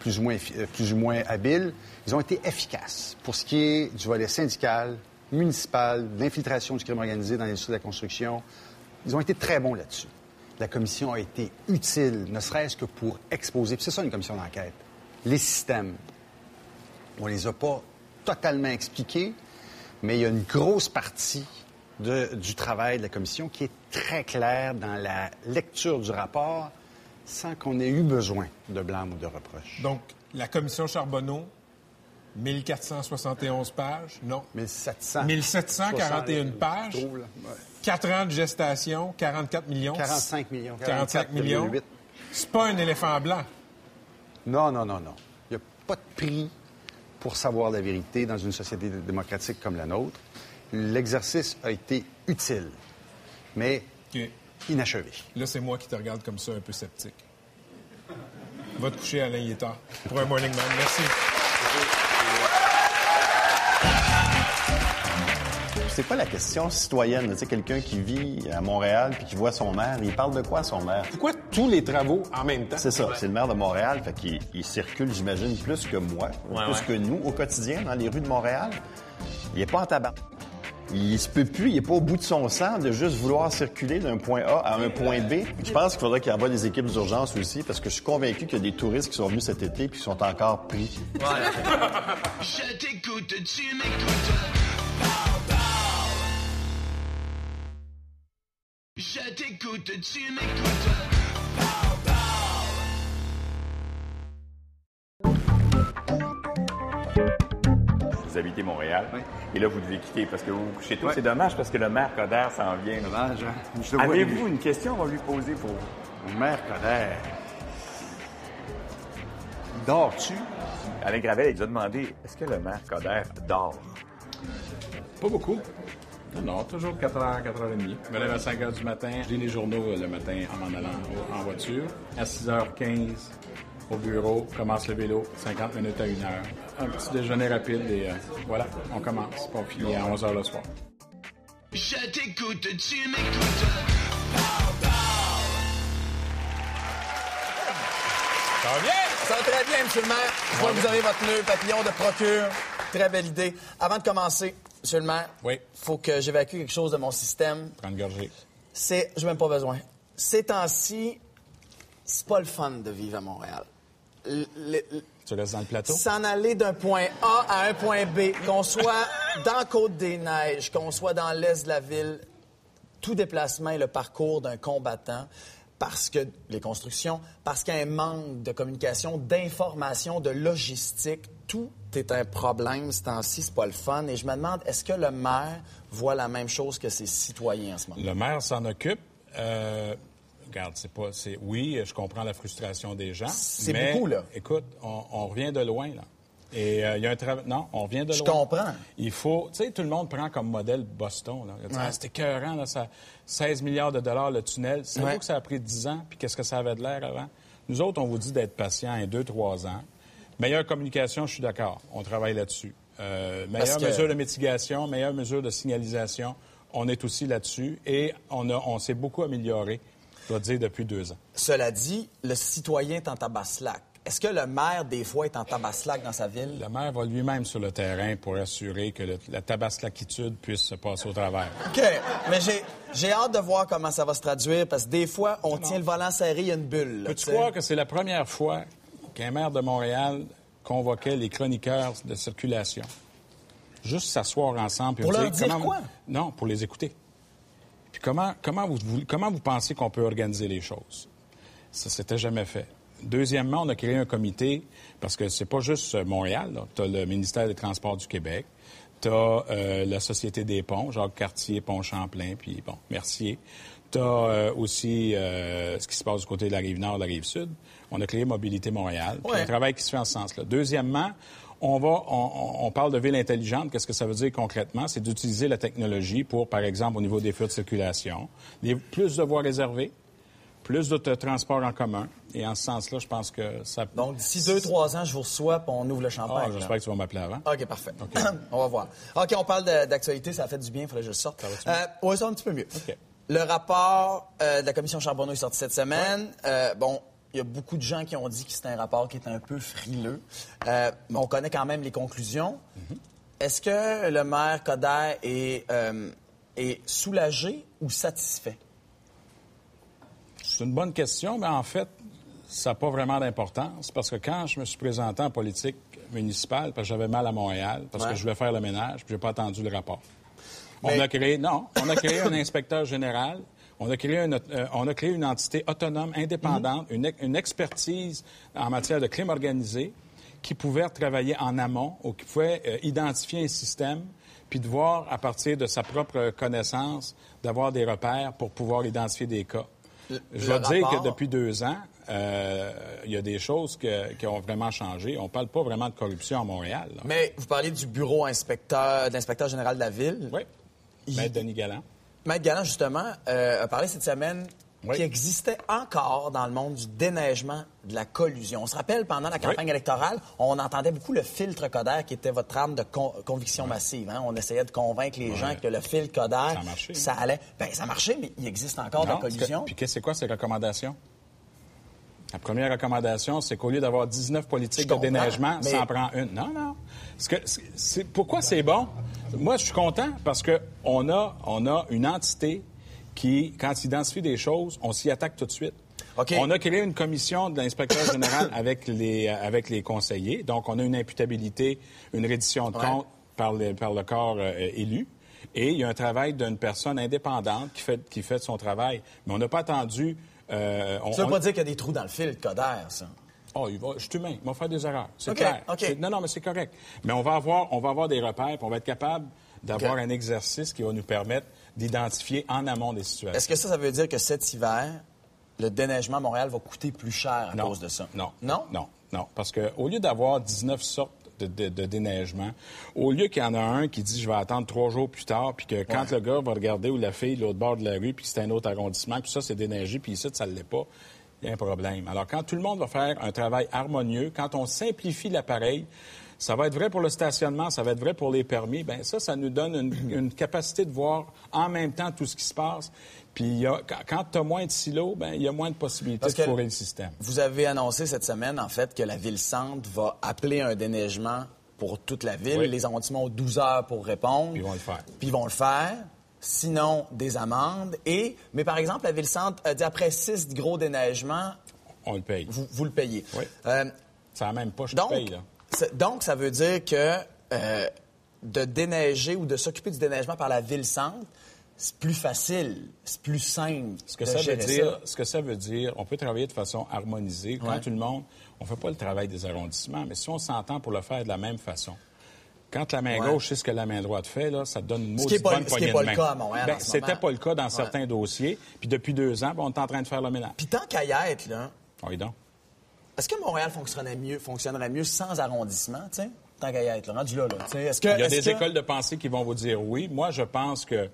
plus ou, moins, effi- euh, plus ou moins habiles, ils ont été efficaces pour ce qui est du volet syndical, municipal, d'infiltration du crime organisé dans l'industrie de la construction. Ils ont été très bons là-dessus. La commission a été utile, ne serait-ce que pour exposer, puis c'est ça une commission d'enquête, les systèmes. On les a pas totalement expliqués, mais il y a une grosse partie du travail de la commission qui est très claire dans la lecture du rapport sans qu'on ait eu besoin de blâme ou de reproche. Donc, la commission Charbonneau, 1471 pages? Non. 1700. 1741 pages. Trouve, là. Ouais. 4 ans de gestation, 44 millions. 45 millions. 45 millions. 44,8. C'est pas un éléphant blanc. Non, non, non, non. Il n'y a pas de prix pour savoir la vérité dans une société démocratique comme la nôtre. L'exercice a été utile, mais. Inachevé. Là, c'est moi qui te regarde comme ça, un peu sceptique. Va te coucher, Alain, il est tard. Pour un Morning Man. Merci. C'est quoi la question citoyenne? Tu sais, quelqu'un qui vit à Montréal puis qui voit son maire, il parle de quoi, son maire? Pourquoi tous les travaux en même temps? C'est ça, c'est le maire de Montréal, fait qu'il il circule, j'imagine, plus que moi, Ouais, plus ouais. que nous au quotidien dans les rues de Montréal. Il est pas en tabac. Il se peut plus, il est pas au bout de son sang de juste vouloir circuler d'un point A à un point B. Je pense qu'il faudrait qu'il envoie des équipes d'urgence aussi, parce que je suis convaincu qu'il y a des touristes qui sont venus cet été puis qui sont encore pris. [laughs] Je t'écoute, tu m'écoutes. Je t'écoute, tu m'écoutes. Vous habitez Montréal. Et là, vous devez quitter parce que vous vous couchez tôt. C'est dommage parce que le maire Coder s'en vient. Dommage, hein? Avez-vous une question? On va lui poser pour vous? Mon maire Coder. Dors-tu? Alain Gravel, il nous a demandé est-ce que le maire Coder dort? Pas beaucoup. Non, non, toujours 4h, 4h30. Je me lève à 5h du matin. Je lis les journaux euh, le matin en m'en allant en voiture. À 6h15, au bureau, commence le vélo, 50 minutes à 1h. Un petit déjeuner rapide et euh, voilà, on commence. Puis on finit à 11h le soir. Je t'écoute, tu m'écoutes. Ça va bien? Ça va très bien, M. le maire. Je vois que vous avez votre nœud papillon de procure. Très belle idée. Avant de commencer, Monsieur le maire, Oui. faut que j'évacue quelque chose de mon système. Prendre une gorgée. C'est, j'ai même pas besoin. Ces temps-ci, c'est pas le fun de vivre à Montréal. Le- le- Tu restes dans le plateau? S'en aller d'un point A à un point B, qu'on soit [laughs] dans Côte-des-Neiges, qu'on soit dans l'est de la ville, tout déplacement est le parcours d'un combattant parce que les constructions, parce qu'il y a un manque de communication, d'information, de logistique, tout est un problème ce temps-ci, c'est pas le fun. Et je me demande, est-ce que le maire voit la même chose que ses citoyens en ce moment? Le maire s'en occupe. Euh, regarde, c'est pas. C'est, oui, je comprends la frustration des gens. C'est mais, beaucoup, là. Écoute, on, on revient de loin, là. Et euh, il y a un travail. Non, on revient de Je loin. comprends. Il faut. Tu sais, tout le monde prend comme modèle Boston. Là. Ah, c'était écœurant, là, ça, 16 milliards de dollars le tunnel. C'est Ouais. vous que ça a pris 10 ans, puis qu'est-ce que ça avait de l'air avant? Nous autres, on vous dit d'être patient deux, trois ans. Meilleure communication, je suis d'accord. On travaille là-dessus. Euh, meilleure que- mesure de mitigation, meilleure mesure de signalisation. On est aussi là-dessus et on, a, on s'est beaucoup amélioré, je dois dire, depuis deux ans. Cela dit, le citoyen est en tabaslac. Est-ce que le maire, des fois, est en tabaslac dans sa ville? Le maire va lui-même sur le terrain pour assurer que le- la tabaslaquitude puisse se passer au travers. OK. Mais j'ai, j'ai hâte de voir comment ça va se traduire parce que des fois, on tient le volant serré, il y a une bulle. Peux-tu croire que c'est la première fois qu'un maire de Montréal convoquait les chroniqueurs de circulation? Juste s'asseoir ensemble. puis Pour leur dire comment- quoi? Non, pour les écouter. Puis comment, comment, vous, vous- comment vous pensez qu'on peut organiser les choses? Ça, c'était jamais fait. Deuxièmement, on a créé un comité, parce que c'est pas juste euh, Montréal. Tu as le ministère des Transports du Québec, tu as la Société des ponts, Jacques Cartier, Pont-Champlain, puis bon, Mercier. Tu as aussi euh, ce qui se passe du côté de la rive nord, de la rive sud. On a créé Mobilité Montréal. Puis Ouais. un travail qui se fait en ce sens-là. Deuxièmement, on va, on, parle de ville intelligente. Qu'est-ce que ça veut dire concrètement? C'est d'utiliser la technologie pour, par exemple, au niveau des flux de circulation, des- plus de voies réservées, plus de transports en commun. Et en ce sens-là, je pense que ça... Donc, d'ici deux, trois ans, je vous reçois puis on ouvre le Ah, champagne. là. j'espère que tu vas m'appeler avant. OK, parfait. [clears throat] on va voir. OK, on parle d'actualité. Ça a fait du bien. Il faudrait que je le sorte. va-tu Euh, ouais, ça va un petit peu mieux. OK. Le rapport euh, de la commission Charbonneau est sorti cette semaine. Euh, bon, il y a beaucoup de gens qui ont dit que c'était un rapport qui était un peu frileux. Euh, mais on connaît quand même les conclusions. Mm-hmm. Est-ce que le maire Coder est, euh, est soulagé ou satisfait? C'est une bonne question, mais en fait, ça n'a pas vraiment d'importance parce que quand je me suis présenté en politique municipale, parce que j'avais mal à Montréal, parce Ouais. que je voulais faire le ménage, puis j'ai pas attendu le rapport. On a créé, non, on a créé un inspecteur général. On a, créé une, euh, on a créé une entité autonome, indépendante, une, une expertise en matière de crime organisé qui pouvait travailler en amont ou qui pouvait euh, identifier un système puis de voir à partir de sa propre connaissance, d'avoir des repères pour pouvoir identifier des cas. Je dois dire que depuis deux ans, euh, il y a des choses que- qui ont vraiment changé. On parle pas vraiment de corruption à Montréal. là. Mais vous parlez du bureau inspecteur, de l'inspecteur général de la ville. Oui. Maître Denis Galland. Maître Galland, justement, euh, a parlé cette semaine Oui. qu'il existait encore dans le monde du déneigement de la collusion. On se rappelle, pendant la campagne Oui. électorale, on entendait beaucoup le filtre Coder qui était votre arme de con- conviction massive. hein. On essayait de convaincre les gens que le filtre Coder, Ça allait... Ben, ça marchait, mais il existe encore de la Non, parce que- collusion. Puis qu'est-ce- c'est quoi ces recommandations? La première recommandation, c'est qu'au lieu d'avoir 19 politiques de déneigement, mais- ça en prend une. Non, non. Que c'est- pourquoi c'est bon? Moi, je suis content parce qu'on a, on a une entité qui, quand il identifie des choses, on s'y attaque tout de suite. On a créé une commission de l'inspecteur général [coughs] avec les, avec les conseillers. Donc, on a une imputabilité, une reddition de Ouais. compte par le, par le corps euh, élu. Et il y a un travail d'une personne indépendante qui fait, qui fait son travail. Mais on n'a pas attendu. Euh, on- Ça veut on- pas dire qu'il y a des trous dans le filtre Coder, ça. Oh, il va- je suis humain, il va faire des erreurs. C'est clair. Non, non, mais c'est correct. Mais on va avoir, on va avoir des repères, puis on va être capable d'avoir un exercice qui va nous permettre d'identifier en amont des situations. Est-ce que ça, ça veut dire que cet hiver, le déneigement à Montréal va coûter plus cher à Non. cause de ça? Non. Non? Non, non. Parce qu'au lieu d'avoir 19 sortes de, de- de déneigement, au lieu qu'il y en a un qui dit je vais attendre trois jours plus tard, puis que quand le gars va regarder ou la fille de l'autre bord de la rue, puis que c'est un autre arrondissement, puis ça c'est déneigé, puis ici ça ne l'est pas, il y a un problème. Alors quand tout le monde va faire un travail harmonieux, quand on simplifie l'appareil, ça va être vrai pour le stationnement, ça va être vrai pour les permis. Ben ça, ça nous donne une, [clears throat] une capacité de voir en même temps tout ce qui se passe. Puis il y a- quand, tu as moins de silos, ben il y a moins de possibilités Parce de fourrer le système. Vous avez annoncé cette semaine, en fait, que la Ville-Centre va appeler un déneigement pour toute la ville. Oui. Les arrondissements ont 12 heures pour répondre. Puis ils vont le faire. Puis ils vont le faire. Sinon, des amendes. Et, mais par exemple, la Ville-Centre a dit après six gros déneigements, On le paye. vous, vous le payez. Oui. Euh, Ça n'a même pas, je te donc, paye, là. Donc, ça veut dire que euh, de déneiger ou de s'occuper du déneigement par la Ville-Centre, c'est plus facile, c'est plus simple. Ce que de ça veut dire, ce que ça veut dire, on peut travailler de façon harmonisée. Quand Ouais. tout le monde, on fait pas le travail des arrondissements, mais si on s'entend pour le faire de la même façon. Quand la main Ouais. gauche sait ce que la main droite fait, là, ça donne une Ce qui est pas- ce qui est pas de le cas à Montréal Ben, C'était pas le cas dans Ouais. certains dossiers. Puis depuis deux ans, ben, on est en train de faire le ménage. Puis tant qu'à y être, là, Oui, donc. Est-ce que Montréal fonctionnerait mieux, fonctionnerait mieux sans arrondissement, tu sais? Tant qu'à y être, là, rendu là, là. Est-ce que, Il y a des que- écoles de pensée qui vont vous dire oui. Moi, je pense que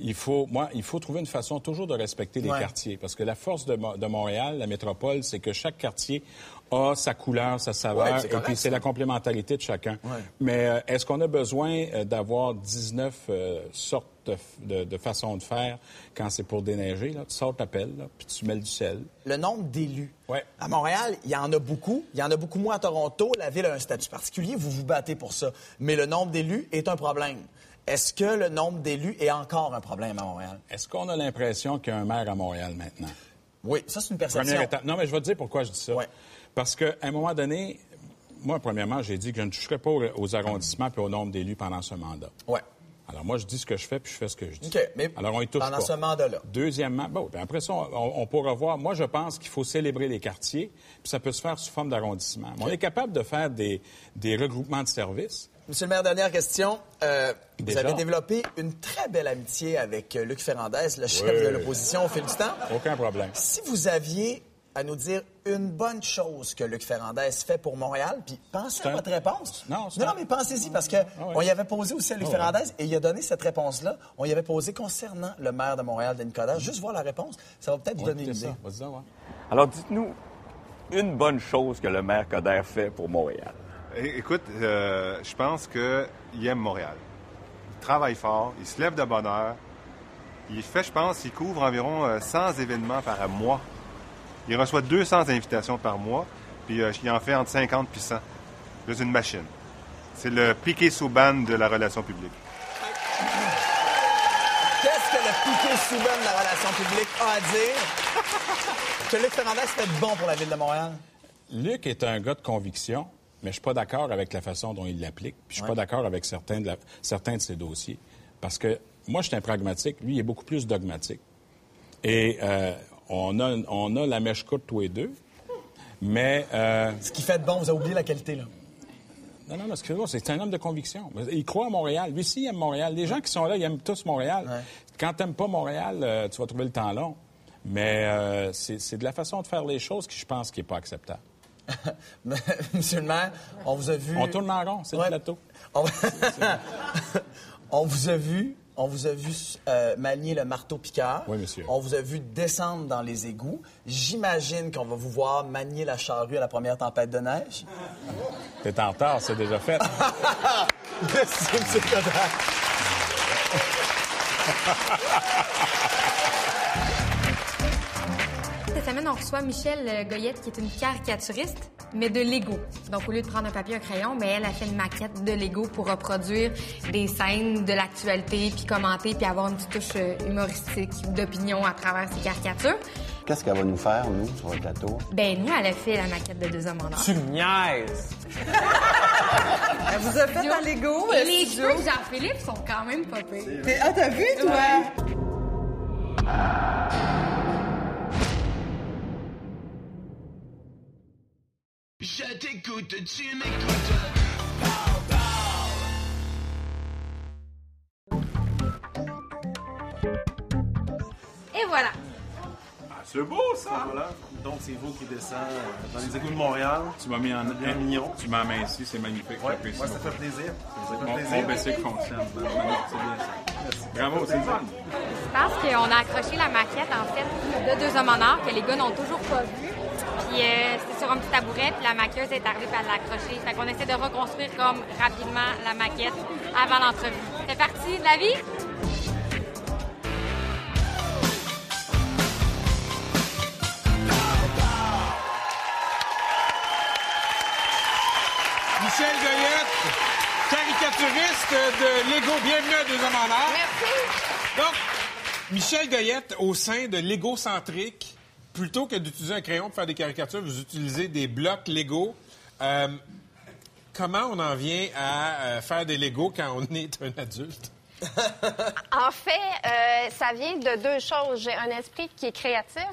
il faut, moi, il faut trouver une façon toujours de respecter les Ouais. quartiers. Parce que la force de Montréal, la métropole, c'est que chaque quartier a sa couleur, sa saveur, Ouais, et puis c'est la complémentarité de chacun. Ouais. Mais euh, est-ce qu'on a besoin euh, d'avoir 19 euh, sortes de, de, de façons de faire quand c'est pour déneiger? Là? Tu sors ta pelle, là, puis tu mets du sel. le nombre d'élus. Ouais. À Montréal, il y en a beaucoup. Il y en a beaucoup moins à Toronto. La ville a un statut particulier. Vous vous battez pour ça. Mais le nombre d'élus est un problème. Est-ce que le nombre d'élus est encore un problème à Montréal? Est-ce qu'on a l'impression qu'il y a un maire à Montréal maintenant? Oui, ça, c'est une perception. Première étape. Non, mais je vais te dire pourquoi je dis ça. Ouais. Parce qu'à un moment donné, moi, premièrement, j'ai dit que je ne toucherais pas aux arrondissements et au nombre d'élus pendant ce mandat. Ouais. Alors, moi, je dis ce que je fais, puis je fais ce que je dis. OK, mais Alors, on y touche pendant pas. ce mandat-là. Deuxièmement, bon, ben après ça, on, on pourra voir. Moi, je pense qu'il faut célébrer les quartiers, puis ça peut se faire sous forme d'arrondissement. On est capable de faire des, des regroupements de services. Monsieur le maire, dernière question. Euh, vous avez développé une très belle amitié avec euh, Luc Ferrandez, le chef Oui. de l'opposition au fil du temps. Aucun problème. Si vous aviez à nous dire une bonne chose que Luc Ferrandez fait pour Montréal, puis pensez à un- votre réponse. Non, c'est non, un- mais pensez-y, parce que ouais. on y avait posé aussi à Luc Ah ouais. Ferrandez, et il a donné cette réponse-là. On y avait posé concernant le maire de Montréal, Denis Coderre. Juste voir la réponse, ça va peut-être vous donner une idée. ça. Vas-y, ouais. Alors, dites-nous une bonne chose que le maire Coder fait pour Montréal. É- Écoute, euh, je pense qu'il aime Montréal. Il travaille fort, il se lève de bonne heure. Il fait, je pense, il couvre environ euh, 100 événements par mois. Il reçoit 200 invitations par mois, puis euh, il en fait entre 50 puis 100. C'est une machine. C'est le piqué Souban de la relation publique. Qu'est-ce que le piqué soudain de la relation publique a à dire? Que [laughs] Luc Ferrandez fait bon pour la ville de Montréal? Luc est un gars de conviction, mais je suis pas d'accord avec la façon dont il l'applique. Puis je suis pas d'accord avec certains de, la- certains de ses dossiers. Parce que moi, je suis un pragmatique. Lui, il est beaucoup plus dogmatique. Et euh, on, a, on a la mèche courte tous les deux. Mais euh, Ce qui fait de bon, vous avez oublié la qualité, là. non, non, non, excusez-moi, c'est un homme de conviction. Il croit à Montréal. Lui aussi, il aime Montréal. Les gens qui sont là, ils aiment tous Montréal. Quand tu n'aimes pas Montréal, euh, tu vas trouver le temps long. Mais euh, c'est de la façon de faire les choses qui, je pense, qui n'est pas acceptable. [laughs] Mais, Monsieur le maire, on vous a vu. On tourne en rond, c'est Ouais. le plateau. On... [laughs] on vous a vu. On vous a vu euh, manier le marteau piqueur. Oui, monsieur. On vous a vu descendre dans les égouts. J'imagine qu'on va vous voir manier la charrue à la première tempête de neige. T'es en retard, c'est déjà fait. [laughs] Merci, M. Cette semaine, on reçoit Michel euh, Goyette, qui est une caricaturiste, mais de Lego. Donc, au lieu de prendre un papier et un crayon, mais elle a fait une maquette de Lego pour reproduire des scènes de l'actualité, puis commenter, puis avoir une petite touche euh, humoristique d'opinion à travers ses caricatures. Qu'est-ce qu'elle va nous faire, nous, sur le plateau? Ben, nous, elle a fait la maquette de Deux hommes en or. Tu niaises! [laughs] Elle vous a fait un Lego? Et euh, les cheveux de Jean-Philippe sont quand même pas pires. Ah, t'as vu, toi? Je t'écoute, tu m'écoutes. Et voilà. C'est beau, ça! Voilà. Donc, c'est vous qui descend euh, dans les égouts de Montréal. Tu m'as mis en Bien mignon. Tu m'as aminci, c'est magnifique. Ouais, j'apprécie ouais, ça beaucoup. fait plaisir. Ça fait Mon, plaisir. mon bicycle fonctionne. Non, c'est bien ça. Bravo, c'est fun. Parce qu'on a accroché la maquette, en fait, de Deux hommes en or, que les gars n'ont toujours pas vu. Puis euh, c'était sur un petit tabouret, puis la maquilleuse est arrivée, puis elle l'a accroché. Fait qu'on essaie de reconstruire comme rapidement la maquette avant l'entrevue. C'est parti de la vie? Michel Goyette! caricaturiste de Lego. Bienvenue à Deux Hommes en. Merci. Donc, Michel Goyette, au sein de Lego Centrique, plutôt que d'utiliser un crayon pour faire des caricatures, vous utilisez des blocs Lego. Euh, comment on en vient à euh, faire des Lego quand on est un adulte? [laughs] En fait, euh, ça vient de deux choses. J'ai un esprit qui est créatif.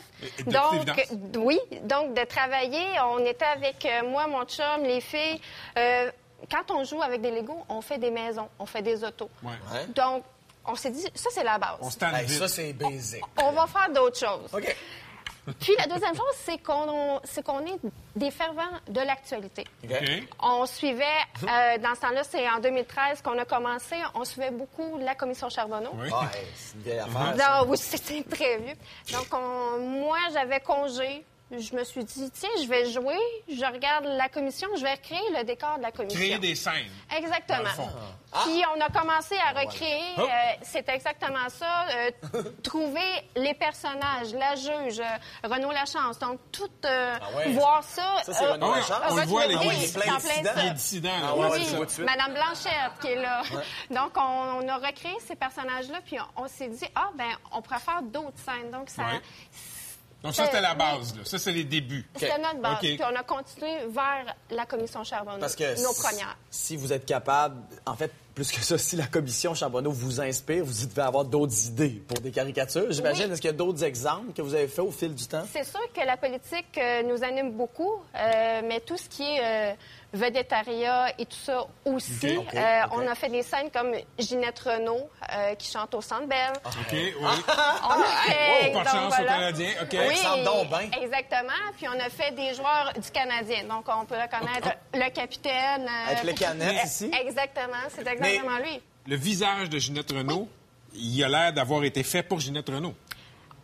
De Donc, oui, donc de travailler, on était avec euh, moi, mon chum, les filles. Euh, quand on joue avec des Legos, on fait des maisons, on fait des autos. Ouais. Donc, on s'est dit, ça, c'est la base. On se Hey, ça, c'est basic. On va faire d'autres choses. OK. Puis la deuxième chose, c'est qu'on c'est qu'on est des fervents de l'actualité. On suivait, euh, dans ce temps-là, c'est en 2013 qu'on a commencé, on suivait beaucoup la commission Charbonneau. Oui. Ah, hey, c'est une vieille affaire. ça. Non, oui, c'était très vieux. Donc, on- moi, j'avais congé. Je me suis dit, tiens, je vais jouer, je regarde la commission, je vais recréer le décor de la commission. Créer des scènes. Exactement. Fond. Puis on a commencé à recréer, Hop. euh, c'est exactement ça, euh, [laughs] trouver les personnages, la juge, euh, Renaud Lachance. Donc, tout euh, Ah ouais. voir ça. Ça, c'est euh, Renaud Ah oui, Lachance. on le voit, les oui, plein d'incidents. Les dissidents. Ah ouais, Oui. Madame Blanchette qui est là. Donc, on, on a recréé ces personnages-là, puis on, on s'est dit, ah, ben, on pourrait faire d'autres scènes. Donc, ça, Ouais. Donc ça, c'était la base. Là. Ça, c'est les débuts. c'était notre base. OK. Puis on a continué vers la commission Charbonneau, Parce que nos si- premières. si vous êtes capable, en fait, plus que ça, [laughs] si la commission Charbonneau vous inspire, vous devez avoir d'autres idées pour des caricatures. J'imagine, Oui. est-ce qu'il y a d'autres exemples que vous avez fait au fil du temps? C'est sûr que la politique euh, nous anime beaucoup, euh, mais tout ce qui est euh, vedettariat et tout ça aussi. Euh. On a fait des scènes comme Ginette Renault euh, qui chante au Centre Bell. OK, oui. On a fait, oh, de donc, chance aux Canadiens. OK. Oui, exactement. Puis on a fait des joueurs du Canadien. Donc on peut reconnaître le capitaine. euh, Avec les canettes ici. Exactement, c'est exactement lui. Le visage de Ginette Renault, il a l'air d'avoir été fait pour Ginette Renault.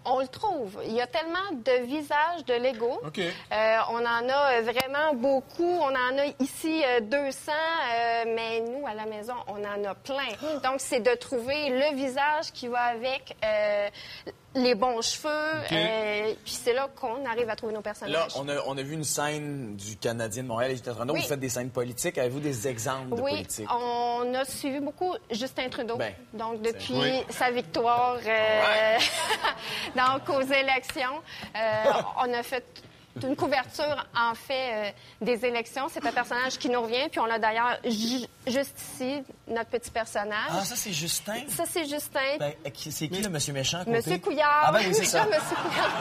On le trouve. Il y a tellement de visages de Lego. Euh, on en a euh, vraiment beaucoup. On en a ici euh, 200, euh, mais nous, à la maison, on en a plein. Donc, c'est de trouver le visage qui va avec euh, les bons cheveux. OK. euh, puis c'est là qu'on arrive à trouver nos personnages. Là, on a, on a vu une scène du Canadien de Montréal et. Oui. Vous faites des scènes politiques. Avez-vous des exemples de Oui, politique? on a suivi beaucoup Justin Trudeau. Ben, donc, depuis Oui. sa victoire euh, [laughs] donc aux élections, euh, [laughs] on a fait une couverture, en fait, euh, des élections. C'est un personnage qui nous revient. Puis on a d'ailleurs ju- juste ici notre petit personnage. Ah, ça, c'est Justin? Ça, c'est Justin. Ben, qui- c'est qui le monsieur méchant côté? Monsieur Couillard. Ah ben oui, c'est [laughs] ça. Monsieur Couillard.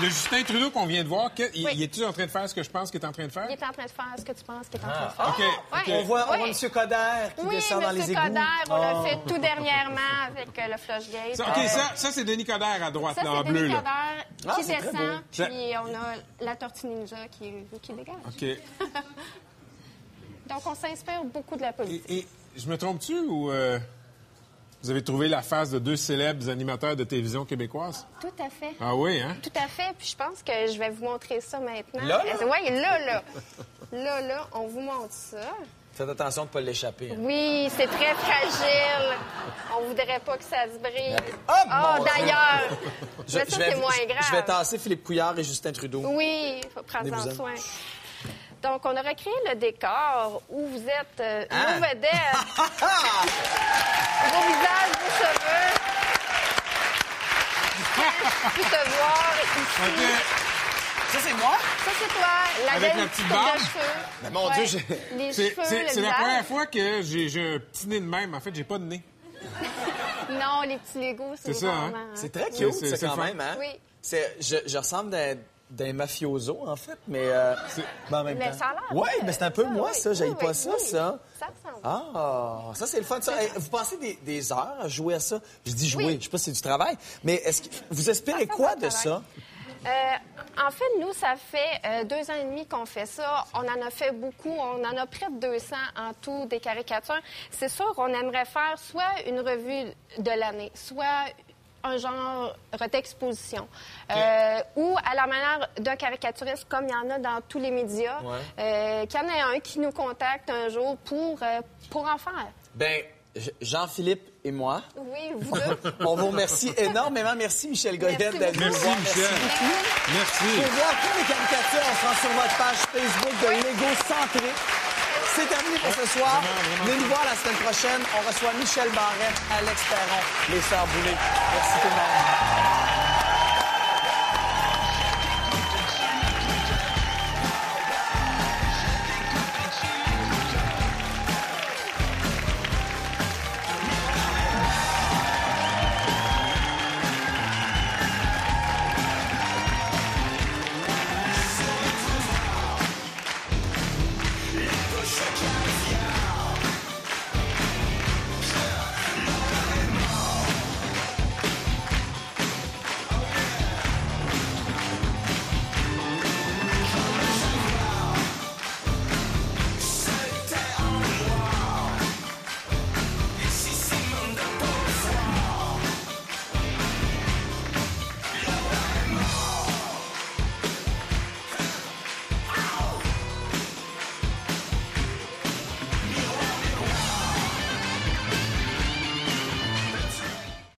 Le Justin Trudeau qu'on vient de voir, que- il, Oui. il est-tu en train de faire ce que je pense qu'il est en train de faire? Il est en train de faire ce que tu penses qu'il est en train de faire. OK. Ouais. OK. On voit, on Oui. voit monsieur Coder qui Oui, descend dans les égouts. Coder, on l'a Oh. fait tout dernièrement avec euh, le Flushgate. Ça, OK, ça, ça c'est Denis Coderre à droite, Ça, là, en c'est bleu. Denis Là. Coderre Ah, qui descend, Ça- puis on a la tortue ninja qui, qui dégage. OK. [laughs] Donc, on s'inspire beaucoup de la politique. Et, et je me trompe-tu ou euh, vous avez trouvé la face de deux célèbres animateurs de télévision québécoises? Tout à fait. Ah oui, hein? Tout à fait. Puis je pense que je vais vous montrer ça maintenant. Là, là? Oui, là, là. Là, là, on vous montre ça. Faites attention de ne pas l'échapper. hein. Oui, c'est très fragile. On voudrait pas que ça se brise. Oh, Ah, d'ailleurs. Je, Mais ça, je vais, c'est moins je- grave. Je vais tasser Philippe Couillard et Justin Trudeau. Oui, il faut prendre en soin. Donc, on a recréé le décor où vous êtes euh, Hein? nos vedettes. vos visages, vos cheveux. Tu peux te voir ici. Ça, c'est moi? Ça, c'est toi. La Avec la petite barbe? Mais mon Dieu, j'ai- Les C'est cheveux, c'est- le c'est la première fois que j'ai j'ai un petit nez de même. En fait, j'ai pas de nez. Non, les petits Legos, c'est C'est ça, hein? vraiment... C'est très cute, c'est- ça, c'est quand même. Hein? Oui. C'est- Je, je ressemble d'un d'un mafioso, en fait, mais, euh, mais en même Mais temps. ça a l'air, Oui, ouais, mais c'est un peu ça, moi, oui, ça. J'aille oui, pas oui, ça, ça. Ça ressemble. Ah, ça, c'est le fun. Ça. Hey, Vous passez des, des heures à jouer à ça? Je dis jouer, Oui. je sais pas si c'est du travail, mais est-ce que vous espérez Ah, ça, quoi de ça? Euh, en fait, nous, ça fait euh, deux ans et demi qu'on fait ça. On en a fait beaucoup. On en a près de 200 en tout des caricatures. C'est sûr, on aimerait faire soit une revue de l'année, soit un genre d'exposition. Euh, ou à la manière d'un caricaturiste, comme il y en a dans tous les médias, Ouais. euh, qu'il y en ait un qui nous contacte un jour pour, euh, pour en faire. Ben, Jean-Philippe et moi. Oui, vous deux. [laughs] On vous remercie énormément. Merci, Michel Goyette, d'être venu Merci. Michel. Merci. Pour voir toutes les caricatures, on se rend sur votre page Facebook de Lego Centré. C'est terminé pour ce soir. Venez nous voir la semaine prochaine. On reçoit Michel Barrette, Alex Perron, les Sœurs Boulay. Merci tout le monde.